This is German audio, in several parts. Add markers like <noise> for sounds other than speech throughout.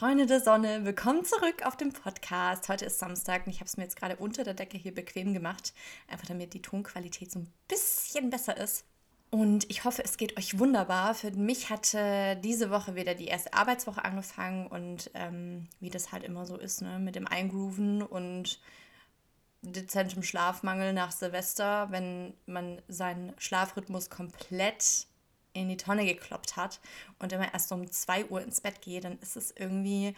Freunde der Sonne, willkommen zurück auf dem Podcast. Heute ist Samstag und ich habe es mir jetzt gerade unter der Decke hier bequem gemacht, einfach damit die Tonqualität so ein bisschen besser ist. Und ich hoffe, es geht euch wunderbar. Für mich hatte diese Woche wieder die erste Arbeitswoche angefangen und ähm, wie das halt immer so ist, ne, mit dem Eingrooven und dezentem Schlafmangel nach Silvester, wenn man seinen Schlafrhythmus komplett in die Tonne gekloppt hat und immer erst um 2 Uhr ins Bett geht, dann ist es irgendwie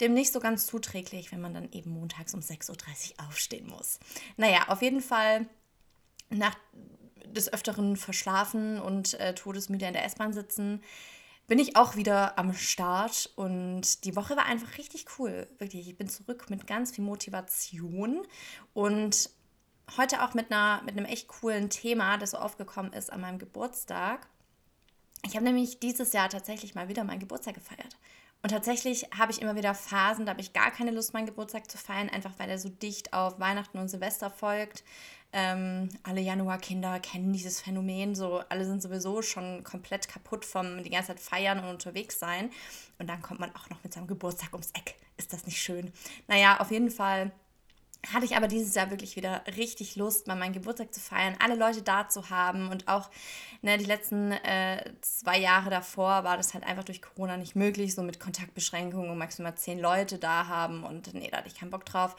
dem nicht so ganz zuträglich, wenn man dann eben montags um 6.30 Uhr aufstehen muss. Naja, auf jeden Fall nach des Öfteren verschlafen und äh, todesmüde in der S-Bahn sitzen, bin ich auch wieder am Start und die Woche war einfach richtig cool. Wirklich, ich bin zurück mit ganz viel Motivation und heute auch mit, einer, mit einem echt coolen Thema, das so aufgekommen ist an meinem Geburtstag. Ich habe nämlich dieses Jahr tatsächlich mal wieder meinen Geburtstag gefeiert. Und tatsächlich habe ich immer wieder Phasen, da habe ich gar keine Lust, meinen Geburtstag zu feiern, einfach weil er so dicht auf Weihnachten und Silvester folgt. Ähm, alle Januarkinder kennen dieses Phänomen, so alle sind sowieso schon komplett kaputt vom die ganze Zeit feiern und unterwegs sein. Und dann kommt man auch noch mit seinem Geburtstag ums Eck. Ist das nicht schön? Naja, auf jeden Fall hatte ich aber dieses Jahr wirklich wieder richtig Lust, mal meinen Geburtstag zu feiern, alle Leute da zu haben und auch ne, die letzten äh, zwei Jahre davor war das halt einfach durch Corona nicht möglich, so mit Kontaktbeschränkungen und maximal zehn Leute da haben und nee, da hatte ich keinen Bock drauf.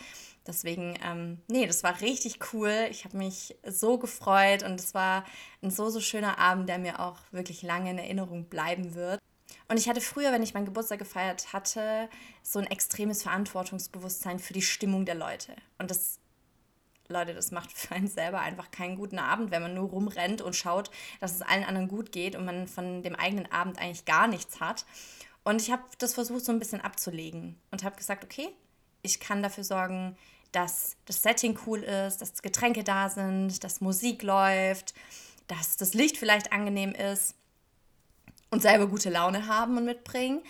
Deswegen, ähm, nee, das war richtig cool. Ich habe mich so gefreut und es war ein so, so schöner Abend, der mir auch wirklich lange in Erinnerung bleiben wird. Und ich hatte früher, wenn ich meinen Geburtstag gefeiert hatte, so ein extremes Verantwortungsbewusstsein für die Stimmung der Leute. Und das, Leute, das macht für einen selber einfach keinen guten Abend, wenn man nur rumrennt und schaut, dass es allen anderen gut geht und man von dem eigenen Abend eigentlich gar nichts hat. Und ich habe das versucht, so ein bisschen abzulegen und habe gesagt, okay, ich kann dafür sorgen, dass das Setting cool ist, dass Getränke da sind, dass Musik läuft, dass das Licht vielleicht angenehm ist und selber gute Laune haben und mitbringen.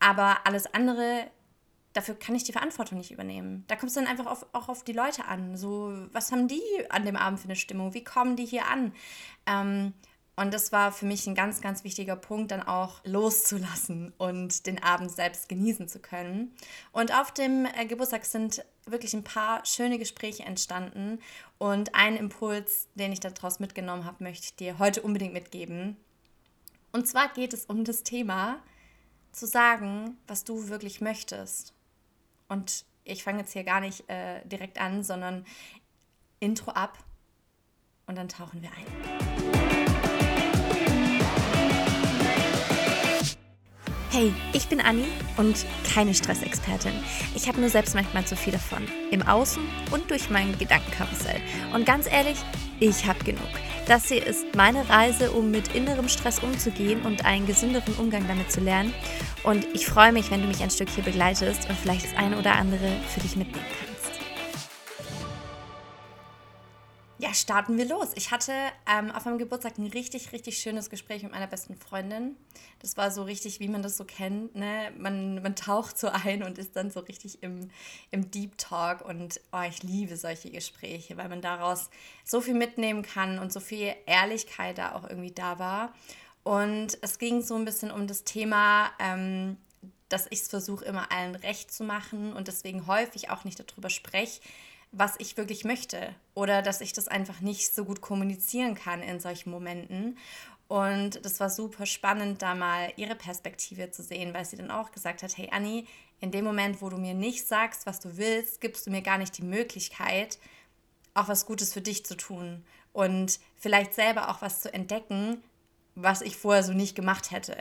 Aber alles andere, dafür kann ich die Verantwortung nicht übernehmen. Da kommt es dann einfach auf, auch auf die Leute an. So, was haben die an dem Abend für eine Stimmung? Wie kommen die hier an? Ähm, und das war für mich ein ganz, ganz wichtiger Punkt, dann auch loszulassen und den Abend selbst genießen zu können. Und auf dem äh, Geburtstag sind wirklich ein paar schöne Gespräche entstanden. Und einen Impuls, den ich daraus mitgenommen habe, möchte ich dir heute unbedingt mitgeben. Und zwar geht es um das Thema, zu sagen, was du wirklich möchtest. Und ich fange jetzt hier gar nicht äh, direkt an, sondern Intro ab und dann tauchen wir ein. Hey, ich bin Anni und keine Stressexpertin. Ich habe nur selbst manchmal zu viel davon. Im Außen und durch mein Gedankenkarussell. Und ganz ehrlich, ich habe genug. Das hier ist meine Reise, um mit innerem Stress umzugehen und einen gesünderen Umgang damit zu lernen. Und ich freue mich, wenn du mich ein Stück hier begleitest und vielleicht das eine oder andere für dich mitnehmen kannst. Starten wir los. Ich hatte ähm, auf meinem Geburtstag ein richtig, richtig schönes Gespräch mit meiner besten Freundin. Das war so richtig, wie man das so kennt. Ne? Man, man taucht so ein und ist dann so richtig im, im Deep Talk. Und oh, ich liebe solche Gespräche, weil man daraus so viel mitnehmen kann und so viel Ehrlichkeit da auch irgendwie da war. Und es ging so ein bisschen um das Thema, ähm, dass ich es versuche, immer allen recht zu machen und deswegen häufig auch nicht darüber spreche was ich wirklich möchte oder dass ich das einfach nicht so gut kommunizieren kann in solchen Momenten. Und das war super spannend, da mal ihre Perspektive zu sehen, weil sie dann auch gesagt hat, hey Anni, in dem Moment, wo du mir nicht sagst, was du willst, gibst du mir gar nicht die Möglichkeit, auch was Gutes für dich zu tun und vielleicht selber auch was zu entdecken, was ich vorher so nicht gemacht hätte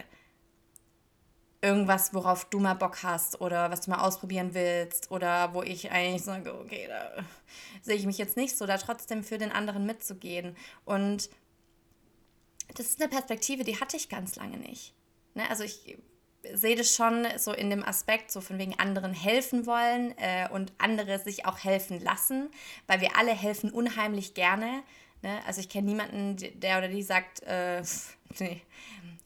irgendwas, worauf du mal Bock hast oder was du mal ausprobieren willst oder wo ich eigentlich sage, okay, da sehe ich mich jetzt nicht so, da trotzdem für den anderen mitzugehen. Und das ist eine Perspektive, die hatte ich ganz lange nicht. Ne? Also ich sehe das schon so in dem Aspekt, so von wegen anderen helfen wollen äh, und andere sich auch helfen lassen, weil wir alle helfen unheimlich gerne. Ne? Also ich kenne niemanden, der oder die sagt, äh, <laughs> nee,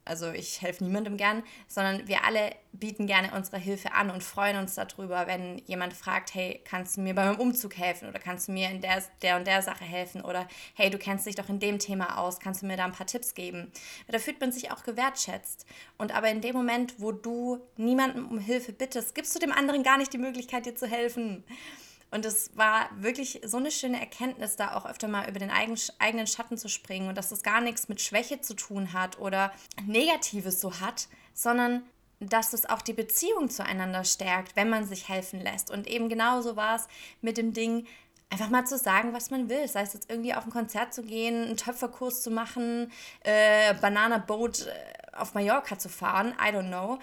Also ich helfe niemandem gern, sondern wir alle bieten gerne unsere Hilfe an und freuen uns darüber, wenn jemand fragt, hey, kannst du mir bei meinem Umzug helfen oder kannst du mir in der, der und der Sache helfen oder hey, du kennst dich doch in dem Thema aus, kannst du mir da ein paar Tipps geben. Da fühlt man sich auch gewertschätzt. Und aber in dem Moment, wo du niemandem um Hilfe bittest, gibst du dem anderen gar nicht die Möglichkeit, dir zu helfen. Und es war wirklich so eine schöne Erkenntnis, da auch öfter mal über den eigenen Schatten zu springen und dass das gar nichts mit Schwäche zu tun hat oder Negatives so hat, sondern dass es auch die Beziehung zueinander stärkt, wenn man sich helfen lässt. Und eben genauso war es mit dem Ding, einfach mal zu sagen, was man will. Sei es jetzt irgendwie auf ein Konzert zu gehen, einen Töpferkurs zu machen, äh, Banana Boat äh, auf Mallorca zu fahren, I don't know.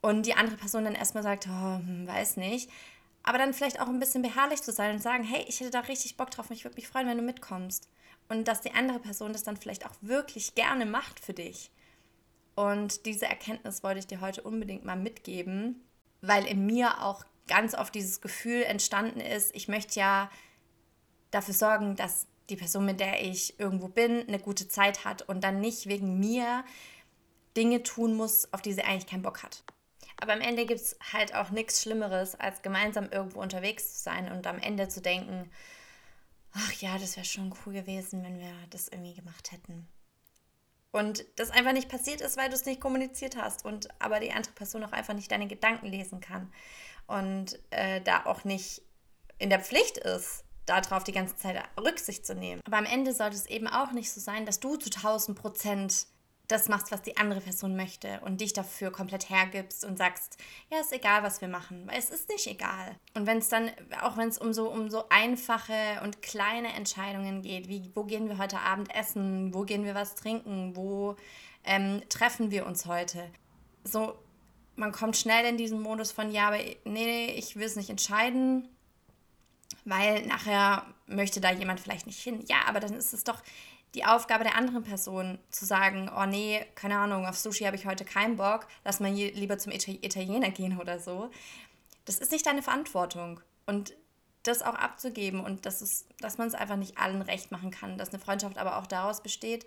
Und die andere Person dann erstmal sagt, oh, hm, weiß nicht aber dann vielleicht auch ein bisschen beharrlich zu sein und sagen, hey, ich hätte da richtig Bock drauf und ich würde mich freuen, wenn du mitkommst. Und dass die andere Person das dann vielleicht auch wirklich gerne macht für dich. Und diese Erkenntnis wollte ich dir heute unbedingt mal mitgeben, weil in mir auch ganz oft dieses Gefühl entstanden ist, ich möchte ja dafür sorgen, dass die Person, mit der ich irgendwo bin, eine gute Zeit hat und dann nicht wegen mir Dinge tun muss, auf die sie eigentlich keinen Bock hat. Aber am Ende gibt es halt auch nichts Schlimmeres, als gemeinsam irgendwo unterwegs zu sein und am Ende zu denken, ach ja, das wäre schon cool gewesen, wenn wir das irgendwie gemacht hätten. Und das einfach nicht passiert ist, weil du es nicht kommuniziert hast und aber die andere Person auch einfach nicht deine Gedanken lesen kann und äh, da auch nicht in der Pflicht ist, darauf die ganze Zeit Rücksicht zu nehmen. Aber am Ende sollte es eben auch nicht so sein, dass du zu 1000 Prozent das machst, was die andere Person möchte und dich dafür komplett hergibst und sagst, ja, ist egal, was wir machen, weil es ist nicht egal. Und wenn es dann, auch wenn es um so, um so einfache und kleine Entscheidungen geht, wie wo gehen wir heute Abend essen, wo gehen wir was trinken, wo ähm, treffen wir uns heute, so, man kommt schnell in diesen Modus von, ja, aber nee, nee ich will es nicht entscheiden, weil nachher möchte da jemand vielleicht nicht hin. Ja, aber dann ist es doch die Aufgabe der anderen Person zu sagen, oh nee, keine Ahnung, auf Sushi habe ich heute keinen Bock, lass mal lieber zum Italiener gehen oder so. Das ist nicht deine Verantwortung. Und das auch abzugeben und dass, es, dass man es einfach nicht allen recht machen kann, dass eine Freundschaft aber auch daraus besteht,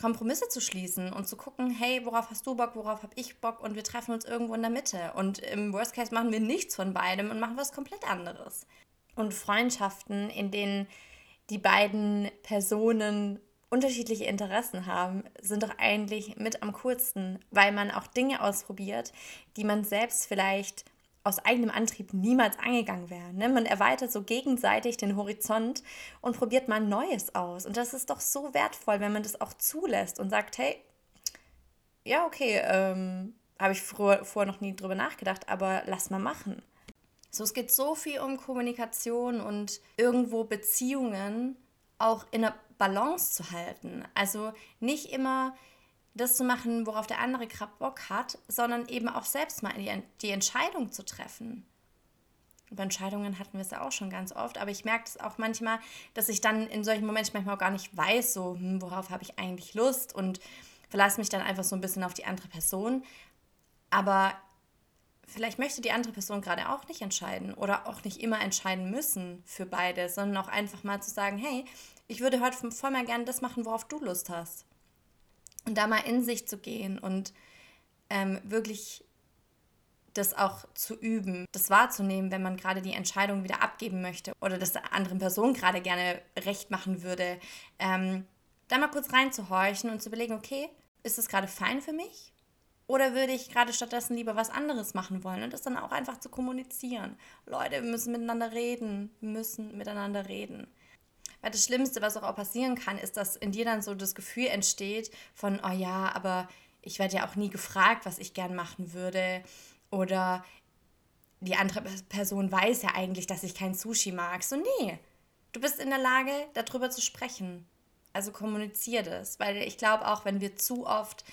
Kompromisse zu schließen und zu gucken, hey, worauf hast du Bock, worauf habe ich Bock und wir treffen uns irgendwo in der Mitte. Und im Worst Case machen wir nichts von beidem und machen was komplett anderes. Und Freundschaften, in denen die beiden Personen unterschiedliche Interessen haben, sind doch eigentlich mit am coolsten, weil man auch Dinge ausprobiert, die man selbst vielleicht aus eigenem Antrieb niemals angegangen wäre. Ne? Man erweitert so gegenseitig den Horizont und probiert mal Neues aus. Und das ist doch so wertvoll, wenn man das auch zulässt und sagt, hey, ja, okay, ähm, habe ich vorher, vorher noch nie drüber nachgedacht, aber lass mal machen. So, es geht so viel um Kommunikation und irgendwo Beziehungen auch in einer Balance zu halten. Also nicht immer das zu machen, worauf der andere gerade Bock hat, sondern eben auch selbst mal die, Entscheidung zu treffen. Über Entscheidungen hatten wir es ja auch schon ganz oft, aber ich merke es auch manchmal, dass ich dann in solchen Momenten manchmal auch gar nicht weiß, so, hm, worauf habe ich eigentlich Lust und verlasse mich dann einfach so ein bisschen auf die andere Person. Aber vielleicht möchte die andere Person gerade auch nicht entscheiden oder auch nicht immer entscheiden müssen für beide, sondern auch einfach mal zu sagen, hey, ich würde heute voll mal gerne das machen, worauf du Lust hast. Und da mal in sich zu gehen und ähm, wirklich das auch zu üben, das wahrzunehmen, wenn man gerade die Entscheidung wieder abgeben möchte oder das der anderen Person gerade gerne recht machen würde, ähm, da mal kurz reinzuhorchen und zu überlegen, okay, ist das gerade fein für mich? Oder würde ich gerade stattdessen lieber was anderes machen wollen und das dann auch einfach zu kommunizieren? Leute, wir müssen miteinander reden, wir müssen miteinander reden. Weil das Schlimmste, was auch passieren kann, ist, dass in dir dann so das Gefühl entsteht von, oh ja, aber ich werde ja auch nie gefragt, was ich gern machen würde. Oder die andere Person weiß ja eigentlich, dass ich kein Sushi mag. So, nee, du bist in der Lage, darüber zu sprechen. Also kommuniziere das. Weil ich glaube auch, wenn wir zu oft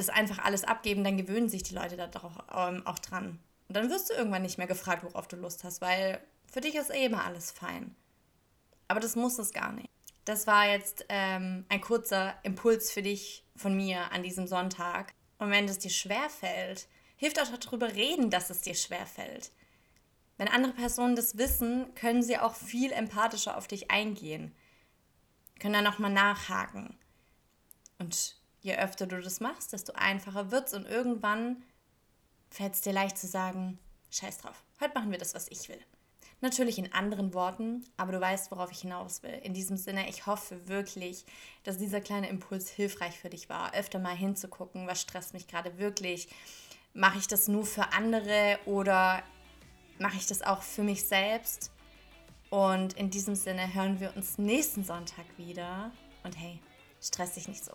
das einfach alles abgeben, dann gewöhnen sich die Leute da doch, ähm, auch dran. Und dann wirst du irgendwann nicht mehr gefragt, worauf du Lust hast, weil für dich ist eh immer alles fein. Aber das muss es gar nicht. Das war jetzt ähm, ein kurzer Impuls für dich von mir an diesem Sonntag. Und wenn es dir schwerfällt, hilft auch darüber reden, dass es dir schwerfällt. Wenn andere Personen das wissen, können sie auch viel empathischer auf dich eingehen. Können dann nochmal nachhaken. Und je öfter du das machst, desto einfacher wird es und irgendwann fällt es dir leicht zu sagen, scheiß drauf, heute machen wir das, was ich will. Natürlich in anderen Worten, aber du weißt, worauf ich hinaus will. In diesem Sinne, ich hoffe wirklich, dass dieser kleine Impuls hilfreich für dich war, öfter mal hinzugucken, was stresst mich gerade wirklich. Mache ich das nur für andere oder mache ich das auch für mich selbst? Und in diesem Sinne hören wir uns nächsten Sonntag wieder. Und hey, stress dich nicht so.